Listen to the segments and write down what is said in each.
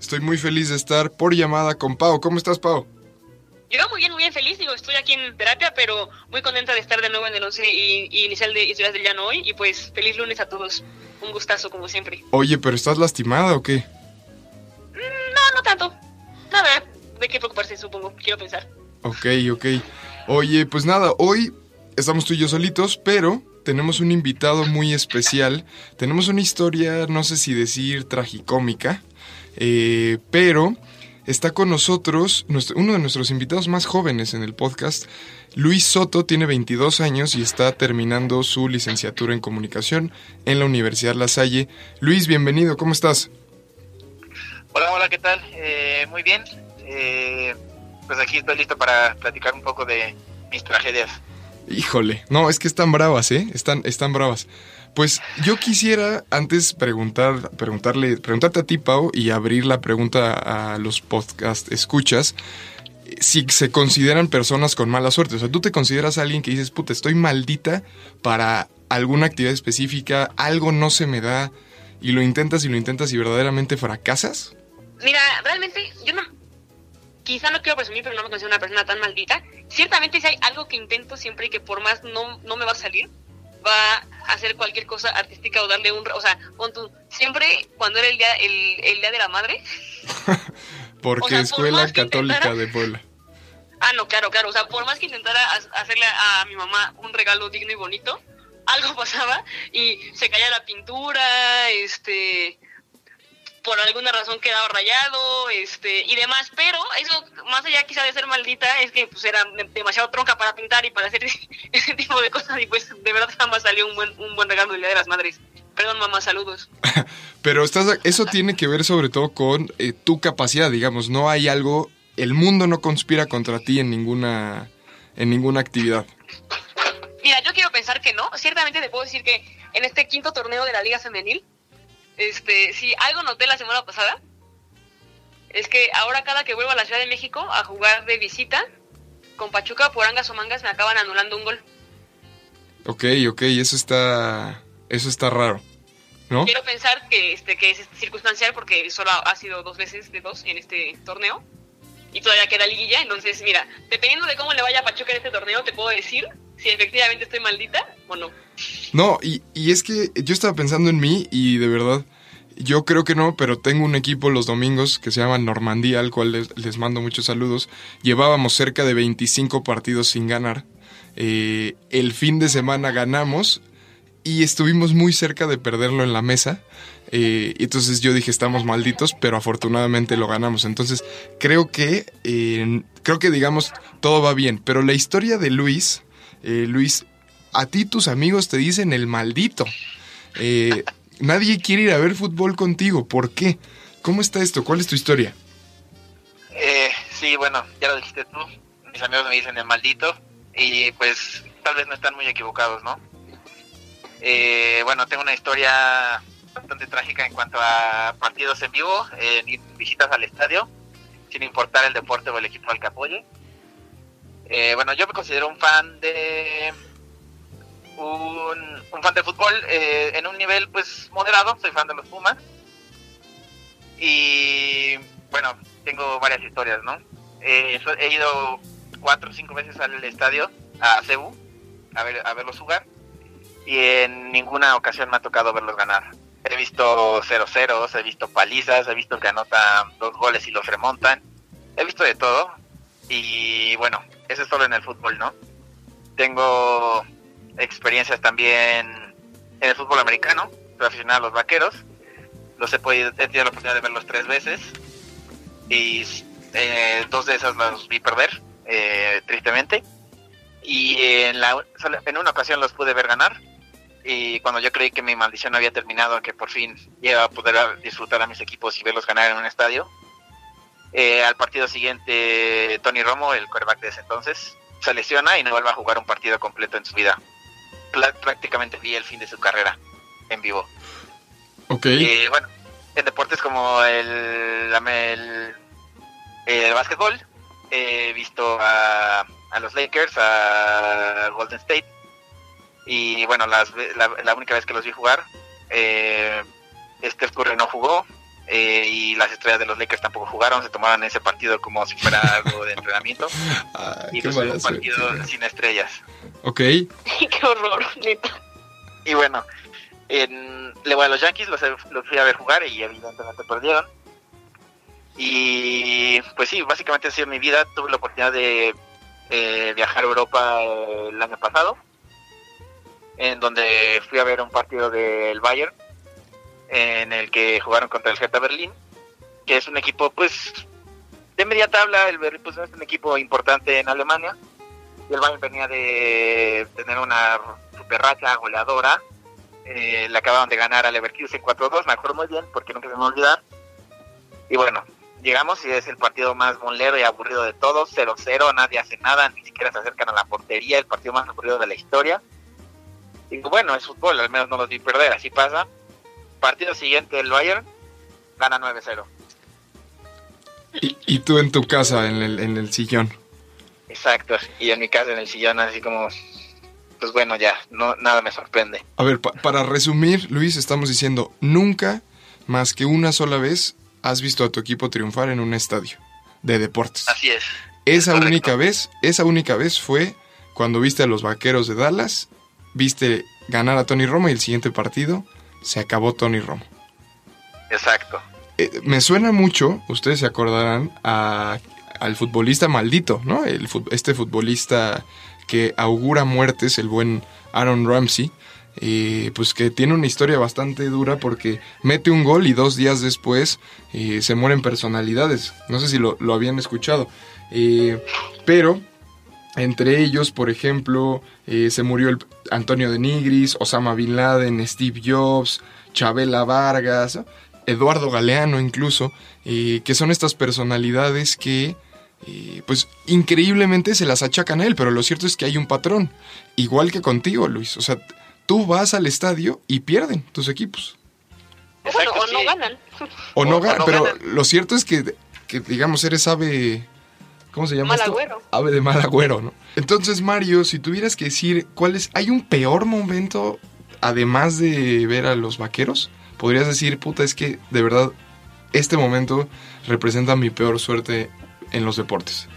Estoy muy feliz de estar por llamada con Pau. ¿Cómo estás, Pau? Yo muy bien, muy bien feliz, digo, estoy aquí en terapia, pero muy contenta de estar de nuevo en el 11 y, y inicial de Historias del Llano hoy, y pues feliz lunes a todos, un gustazo como siempre. Oye, ¿pero estás lastimada o qué? No, no tanto, nada, de qué preocuparse supongo, quiero pensar. Ok, ok. Oye, pues nada, hoy estamos tú y yo solitos, pero tenemos un invitado muy especial. Tenemos una historia, no sé si decir tragicómica, eh, pero está con nosotros nuestro- uno de nuestros invitados más jóvenes en el podcast. Luis Soto tiene 22 años y está terminando su licenciatura en comunicación en la Universidad La Salle. Luis, bienvenido, ¿cómo estás? Hola, hola, ¿qué tal? Eh, muy bien. Eh, pues aquí estoy listo para platicar un poco de mis tragedias. Híjole, no, es que están bravas, ¿eh? Están, están bravas. Pues yo quisiera antes preguntar, preguntarle, preguntarte a ti, Pau, y abrir la pregunta a los podcast escuchas, si se consideran personas con mala suerte. O sea, tú te consideras alguien que dices, puta, estoy maldita para alguna actividad específica, algo no se me da, y lo intentas y lo intentas y verdaderamente fracasas. Mira, realmente yo no, quizá no quiero presumir, pero no me considero una persona tan maldita. Ciertamente si hay algo que intento siempre y que por más no, no me va a salir, va a hacer cualquier cosa artística o darle un... O sea, pon tú, siempre cuando era el día, el, el día de la madre, Porque O sea, Escuela Católica intentara- de Puebla. Ah, no, claro, claro. O sea, por más que intentara ha- hacerle a mi mamá un regalo digno y bonito, algo pasaba y se caía la pintura, este, por alguna razón quedaba rayado, este, y demás. Pero eso, más allá quizá de ser maldita, es que pues era de- demasiado tronca para pintar y para hacer ese tipo de cosas y pues de verdad jamás salió un buen, un buen regalo del Día de las Madres. Perdón, mamá, saludos. Pero estás, eso tiene que ver sobre todo con eh, tu capacidad, digamos. No hay algo, el mundo no conspira contra ti en ninguna, en ninguna actividad. Mira, yo quiero pensar que no. Ciertamente te puedo decir que en este quinto torneo de la Liga Femenil, este, si algo noté la semana pasada, es que ahora cada que vuelvo a la Ciudad de México a jugar de visita con Pachuca por angas o mangas me acaban anulando un gol. Ok, ok, eso está, eso está raro, ¿no? Quiero pensar que este que es circunstancial porque solo ha sido dos veces de dos en este torneo y todavía queda liguilla, entonces mira, dependiendo de cómo le vaya a Pachuca en este torneo te puedo decir si efectivamente estoy maldita o no. No, y, y es que yo estaba pensando en mí y de verdad, yo creo que no, pero tengo un equipo los domingos que se llama Normandía, al cual les, les mando muchos saludos. Llevábamos cerca de 25 partidos sin ganar. Eh, el fin de semana ganamos y estuvimos muy cerca de perderlo en la mesa. Eh, entonces yo dije, estamos malditos, pero afortunadamente lo ganamos. Entonces creo que, eh, creo que digamos, todo va bien. Pero la historia de Luis, eh, Luis, a ti tus amigos te dicen el maldito. Eh, nadie quiere ir a ver fútbol contigo. ¿Por qué? ¿Cómo está esto? ¿Cuál es tu historia? Eh, sí, bueno, ya lo dijiste tú. Mis amigos me dicen el maldito y pues tal vez no están muy equivocados, ¿no? Eh, bueno, tengo una historia bastante trágica en cuanto a partidos en vivo, eh, visitas al estadio, sin importar el deporte o el equipo al que apoye. Eh, bueno, yo me considero un fan de un, fan de fútbol eh, en un nivel pues moderado, soy fan de los Pumas y bueno, tengo varias historias, ¿no? Eh, he ido cuatro o cinco veces al estadio, a Cebu, a, ver, a verlos jugar y en ninguna ocasión me ha tocado verlos ganar. He visto 0-0, he visto palizas, he visto que anotan dos goles y los remontan. He visto de todo y bueno, eso es solo en el fútbol, ¿no? Tengo experiencias también en el fútbol americano, soy aficionado a los vaqueros. Los he, podido, he tenido la oportunidad de verlos tres veces y eh, dos de esas las vi perder, eh, tristemente. Y en, la, en una ocasión los pude ver ganar. Y cuando yo creí que mi maldición había terminado, que por fin iba a poder disfrutar a mis equipos y verlos ganar en un estadio, Eh, al partido siguiente, Tony Romo, el quarterback de ese entonces, se lesiona y no vuelve a jugar un partido completo en su vida. Prácticamente vi el fin de su carrera en vivo. Ok. Y bueno, en deportes como el, el, el básquetbol, he visto a, a los Lakers, a Golden State. Y bueno, las la, la única vez que los vi jugar, eh, Steph Curry no jugó. Eh, y las estrellas de los Lakers tampoco jugaron, se tomaron ese partido como si fuera algo de entrenamiento. Ay, y pues un partido suerte. sin estrellas. Ok. Qué horror, neta. Y bueno, en, le voy a los Yankees, los, los fui a ver jugar y evidentemente perdieron. Y pues sí, básicamente ha sido mi vida. Tuve la oportunidad de eh, viajar a Europa eh, el año pasado, en donde fui a ver un partido del Bayern, en el que jugaron contra el Hertha Berlín, que es un equipo pues de media tabla. El Berlín pues, es un equipo importante en Alemania. Y el Bayern venía de tener una super racha goleadora eh, le acababan de ganar al Leverkusen 4-2, me acuerdo muy bien porque nunca se me olvidar. Y bueno, llegamos y es el partido más molero y aburrido de todos, 0-0, nadie hace nada, ni siquiera se acercan a la portería, el partido más aburrido de la historia. Y bueno, es fútbol, al menos no los vi perder, así pasa. Partido siguiente, el Bayern gana 9-0. Y, y tú en tu casa, en el, en el sillón. Exacto, y en mi casa en el sillón así como, pues bueno, ya, no nada me sorprende. A ver, pa- para resumir, Luis, estamos diciendo, nunca más que una sola vez has visto a tu equipo triunfar en un estadio de deportes. Así es. Esa única vez, esa única vez fue cuando viste a los vaqueros de Dallas, viste ganar a Tony Romo y el siguiente partido se acabó Tony Romo. Exacto. Eh, me suena mucho, ustedes se acordarán, a- al futbolista maldito, ¿no? El, este futbolista que augura muertes, el buen Aaron Ramsey, eh, pues que tiene una historia bastante dura porque mete un gol y dos días después eh, se mueren personalidades. No sé si lo, lo habían escuchado. Pero entre ellos, por ejemplo, eh, se murió el Antonio de Nigris, Osama Bin Laden, Steve Jobs, Chabela Vargas. Eduardo Galeano incluso, eh, que son estas personalidades que, eh, pues, increíblemente se las achacan a él, pero lo cierto es que hay un patrón, igual que contigo, Luis. O sea, tú vas al estadio y pierden tus equipos. O bueno, Exacto, o no sí. ganan. O no O- o ganan, no pero ganan. lo cierto es que, que, digamos, eres ave... ¿Cómo se llama Mal esto? agüero. Ave de mal agüero, ¿no? Entonces, Mario, si tuvieras que decir cuál es... ¿Hay un peor momento, además de ver a los vaqueros? Podrías decir, puta, es que de verdad este momento representa mi peor suerte en los deportes.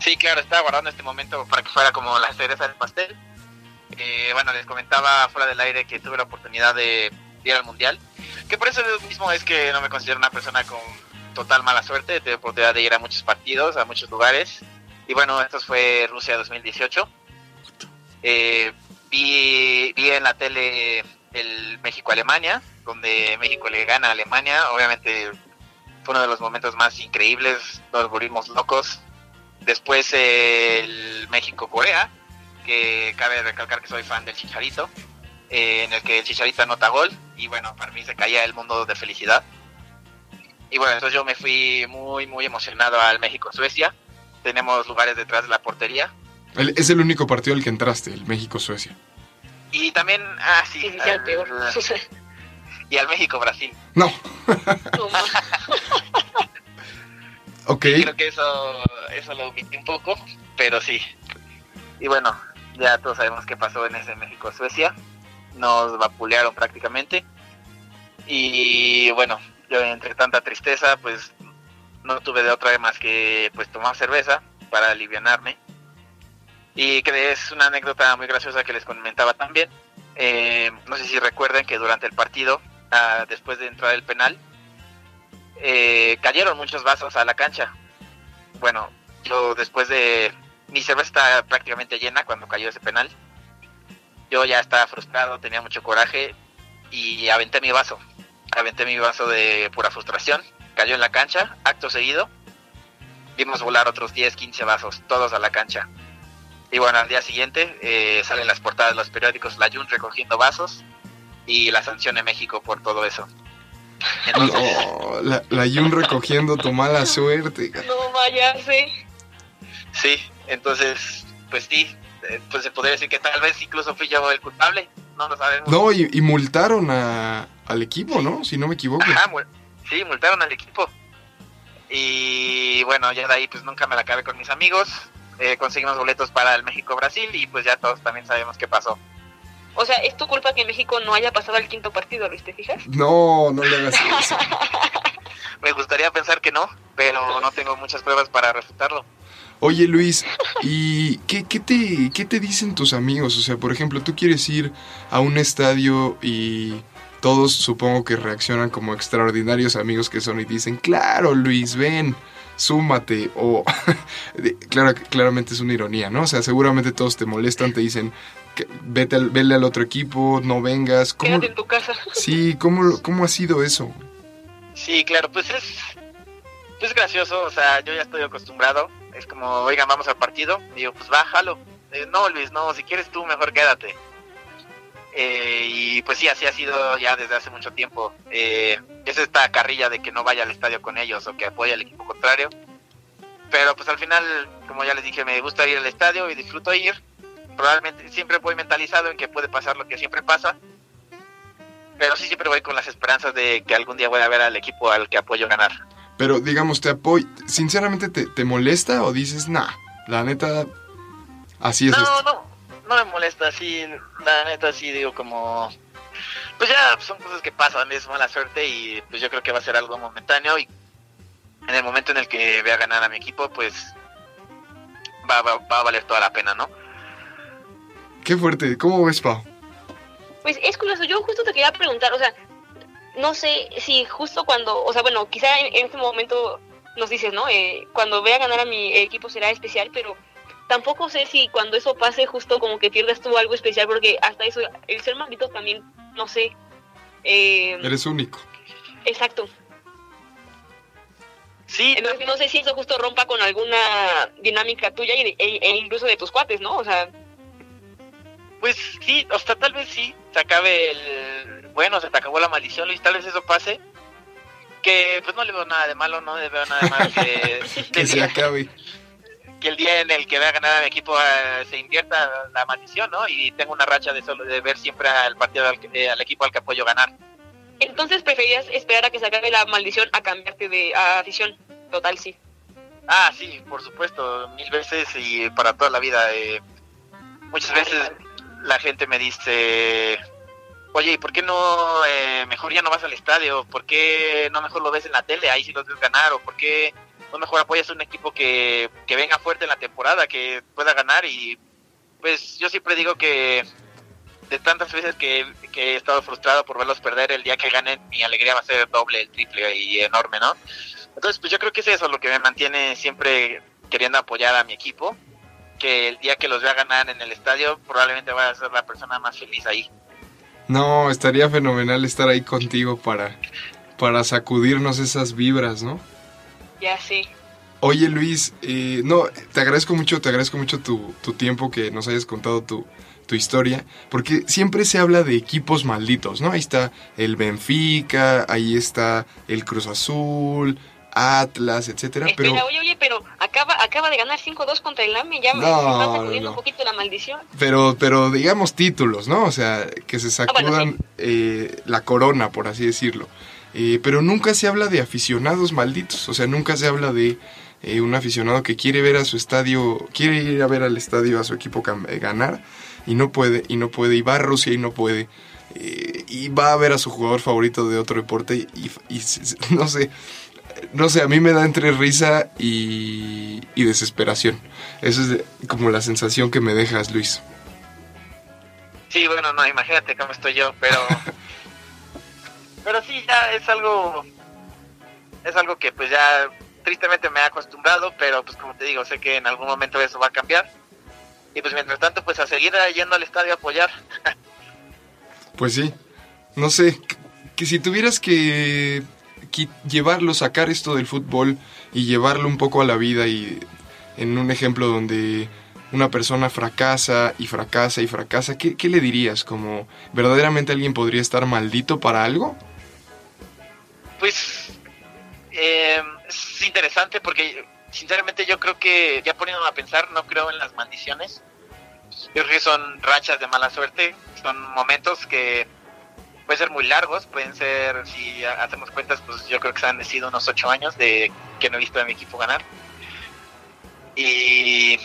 Sí, claro, estaba guardando este momento para que fuera como la cereza del pastel. Eh, bueno, les comentaba fuera del aire que tuve la oportunidad de ir al Mundial, que por eso mismo es que no me considero una persona con total mala suerte, tuve la oportunidad de ir a muchos partidos, a muchos lugares, y bueno, esto fue Rusia 2018. Eh, vi, vi en la tele el México-Alemania, donde México le gana a Alemania, obviamente fue uno de los momentos más increíbles, nos volvimos locos, Después el México-Corea, que cabe recalcar que soy fan del Chicharito, eh, en el que el Chicharito anota gol y bueno, para mí se caía el mundo de felicidad. Y bueno, entonces yo me fui muy, muy emocionado al México-Suecia. Tenemos lugares detrás de la portería. El- es el único partido al que entraste, el México-Suecia. Y también, ah, sí, Sí, sí, sí, al peor. y al México-Brasil. No, ok. Creo que eso, eso lo omití un poco, pero sí. Y bueno, ya todos sabemos qué pasó en ese México-Suecia. Nos vapulearon prácticamente. Y bueno, yo entre tanta tristeza, pues no tuve de otra más que pues tomar cerveza para alivianarme. Y que es una anécdota muy graciosa que les comentaba también. Eh, no sé si recuerden que durante el partido, ah, después de entrar el penal, eh, cayeron muchos vasos a la cancha. Bueno, yo después de... Mi cerveza estaba prácticamente llena cuando cayó ese penal. Yo ya estaba frustrado, tenía mucho coraje y aventé mi vaso. Aventé mi vaso de pura frustración. Cayó en la cancha, acto seguido. Vimos volar otros 10, 15 vasos, todos a la cancha. Y bueno, al día siguiente eh, salen las portadas de los periódicos La Jun recogiendo vasos y la sanción en México por todo eso. Entonces, No, la, la Jun recogiendo tu mala suerte. No vayase. sí, entonces, pues sí, eh, pues se podría decir que tal vez incluso fui yo el culpable, no lo sabemos. No, y, y multaron a, al equipo, ¿no? Si no me equivoco. Ajá, mul- sí, multaron al equipo. Y bueno, ya de ahí pues nunca me la acabé con mis amigos. Eh, conseguimos boletos para el México-Brasil y pues ya todos también sabemos qué pasó. O sea, ¿es tu culpa que México no haya pasado al quinto partido, Luis? ¿Te fijas? No, no le hagas eso. Me gustaría pensar que no, pero no tengo muchas pruebas para refutarlo. Oye Luis, ¿y qué, qué, te, qué te dicen tus amigos? O sea, por ejemplo, tú quieres ir a un estadio y todos supongo que reaccionan como extraordinarios amigos que son y dicen, claro Luis, ven, súmate. O, claro, claramente es una ironía, ¿no? O sea, seguramente todos te molestan, te dicen, vete al, vele al otro equipo, no vengas. ¿Cómo, Quédate en tu casa. sí, ¿cómo, ¿cómo ha sido eso? Sí, claro, pues es, es gracioso, o sea, yo ya estoy acostumbrado. Es como, oigan, vamos al partido. Y digo, pues bájalo. Eh, no, Luis, no, si quieres tú, mejor quédate. Eh, y pues sí, así ha sido ya desde hace mucho tiempo. Eh, es esta carrilla de que no vaya al estadio con ellos o que apoye al equipo contrario. Pero pues al final, como ya les dije, me gusta ir al estadio y disfruto ir. Probablemente siempre voy mentalizado en que puede pasar lo que siempre pasa. Pero sí siempre voy con las esperanzas de que algún día voy a ver al equipo al que apoyo ganar. Pero digamos, ¿te apoy sinceramente te, te molesta o dices, nah, la neta, así es No, esto"? no, no me molesta, sí, la neta sí digo como... Pues ya son cosas que pasan, es mala suerte y pues yo creo que va a ser algo momentáneo y en el momento en el que vea ganar a mi equipo, pues va, va, va a valer toda la pena, ¿no? Qué fuerte, ¿cómo ves, Pau? Pues es curioso, yo justo te quería preguntar, o sea, no sé si justo cuando, o sea, bueno, quizá en, en este momento nos dices, ¿no? Eh, cuando vea ganar a mi equipo será especial, pero tampoco sé si cuando eso pase justo como que pierdas tú algo especial, porque hasta eso, el ser maldito también, no sé. Eh, Eres único. exacto. Sí, Entonces no sé si eso justo rompa con alguna dinámica tuya e, e incluso de tus cuates, ¿no? O sea, Pues sí, o sea, tal vez sí, se acabe el... Bueno, se te acabó la maldición, Luis, tal vez eso pase. Que pues no le veo nada de malo, no le veo nada de malo que, Que se acabe. Que el día en el que vea ganar a mi equipo eh, se invierta la maldición, ¿no? Y tengo una racha de solo de ver siempre al partido al, eh, al equipo al que apoyo ganar. entonces preferías esperar a que se acabe la maldición a cambiarte de a afición. Total, sí. Ah, sí, por supuesto, mil veces y para toda la vida. eh, muchas veces la gente me dice, oye, ¿y por qué no eh, mejor ya no vas al estadio? ¿Por qué no mejor lo ves en la tele? Ahí sí los ves ganar. ¿O por qué no mejor apoyas a un equipo que, que venga fuerte en la temporada, que pueda ganar? Y pues yo siempre digo que de tantas veces que, que he estado frustrado por verlos perder, el día que ganen mi alegría va a ser doble, el triple y enorme, ¿no? Entonces, pues yo creo que es eso lo que me mantiene siempre queriendo apoyar a mi equipo, que el día que los vea ganar en el estadio, probablemente voy a ser la persona más feliz ahí. No, estaría fenomenal estar ahí contigo para, para sacudirnos esas vibras, ¿no? Ya sí. Oye Luis, eh, no, te agradezco mucho, te agradezco mucho tu, tu tiempo que nos hayas contado tu, tu historia, porque siempre se habla de equipos malditos, ¿no? Ahí está el Benfica, ahí está el Cruz Azul, Atlas, etcétera, Espera, pero, oye, oye, pero acaba, acaba de ganar 5-2 contra el AME, ya me No, está sacudiendo no. un poquito la maldición. pero, pero digamos títulos, ¿no? O sea, que se Ah, bueno, sacudan eh, la corona, por así decirlo. Eh, pero nunca se habla de aficionados malditos, o sea, nunca se habla de eh, un aficionado que quiere ver a su estadio, quiere ir a ver al estadio a su equipo eh, ganar y no puede, y no puede, y va a Rusia y no puede, eh, y va a ver a su jugador favorito de otro deporte y, no sé, no sé, a mí me da entre risa y, y desesperación. Esa es de- como la sensación que me dejas, Luis. Sí, bueno, no, imagínate cómo estoy yo, pero... pero sí, ya es algo... Es algo que pues ya tristemente me he acostumbrado, pero pues como te digo, sé que en algún momento eso va a cambiar. Y pues mientras tanto, pues a seguir yendo al estadio a apoyar. Pues sí, no sé, que, si tuvieras que, llevarlo, sacar esto del fútbol y llevarlo un poco a la vida y en un ejemplo donde una persona fracasa y fracasa y fracasa, ¿qué, qué le dirías? ¿Como verdaderamente alguien podría estar maldito para algo? Pues eh, es interesante porque sinceramente yo creo que, ya poniéndome a pensar, no creo en las maldiciones. Yo creo que son rachas de mala suerte, son momentos que pueden ser muy largos, pueden ser, si hacemos cuentas, pues yo creo que se han sido unos ocho años de que no he visto a mi equipo ganar. Y,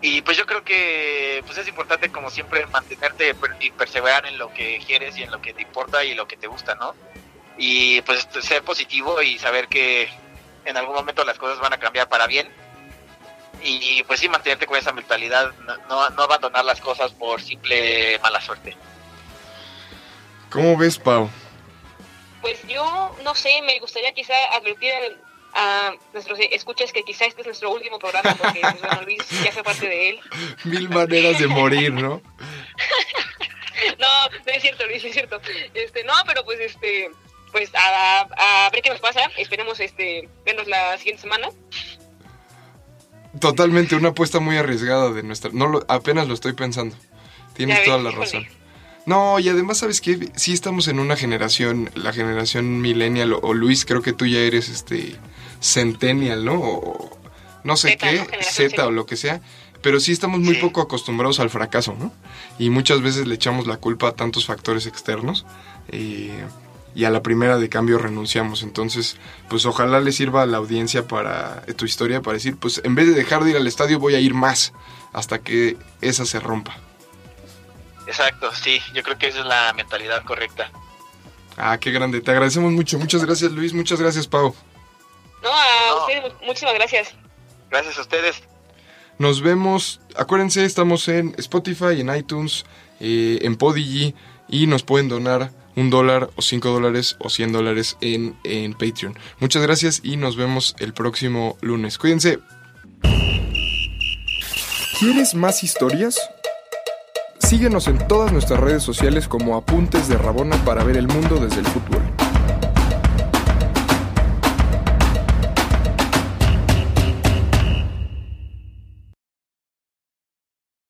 y pues yo creo que pues es importante como siempre mantenerte y perseverar en lo que quieres y en lo que te importa y lo que te gusta, ¿no? Y pues ser positivo y saber que en algún momento las cosas van a cambiar para bien y pues sí mantenerte con esa mentalidad, no, no abandonar las cosas por simple mala suerte. ¿Cómo ves, Pau? Pues yo no sé, me gustaría quizá advertir a nuestros escuchas que quizá este es nuestro último programa porque pues, bueno, Luis ya fue parte de él. Mil maneras de morir, ¿no? no, no es cierto, Luis, es cierto. Este, no, pero pues este pues a, a, ver qué nos pasa. Esperemos este vernos la siguiente semana. Totalmente, una apuesta muy arriesgada de nuestra. No lo, apenas lo estoy pensando. Tienes toda la razón. No, y además, ¿sabes qué? Sí estamos en una generación, la generación millennial, o, Luis, creo que tú ya eres este centennial, ¿no? O, no sé qué, Z o lo que sea, pero sí estamos muy poco acostumbrados al fracaso, ¿no? Y muchas veces le echamos la culpa a tantos factores externos. Eh, y a la primera de cambio renunciamos. Entonces, pues ojalá le sirva a la audiencia para tu historia, para decir, pues en vez de dejar de ir al estadio voy a ir más hasta que esa se rompa. Exacto, sí, yo creo que esa es la mentalidad correcta. Ah, qué grande, te agradecemos mucho. Muchas gracias Luis, muchas gracias Pau. No, a ustedes, muchísimas gracias. Gracias a ustedes. Nos vemos, acuérdense, estamos en Spotify, en iTunes, eh, en Podigy y nos pueden donar un dólar o cinco dólares o cien dólares en, en Patreon. Muchas gracias y nos vemos el próximo lunes. Cuídense. ¿Quieres más historias? Síguenos en todas nuestras redes sociales como Apuntes de Rabona para ver el mundo desde el fútbol.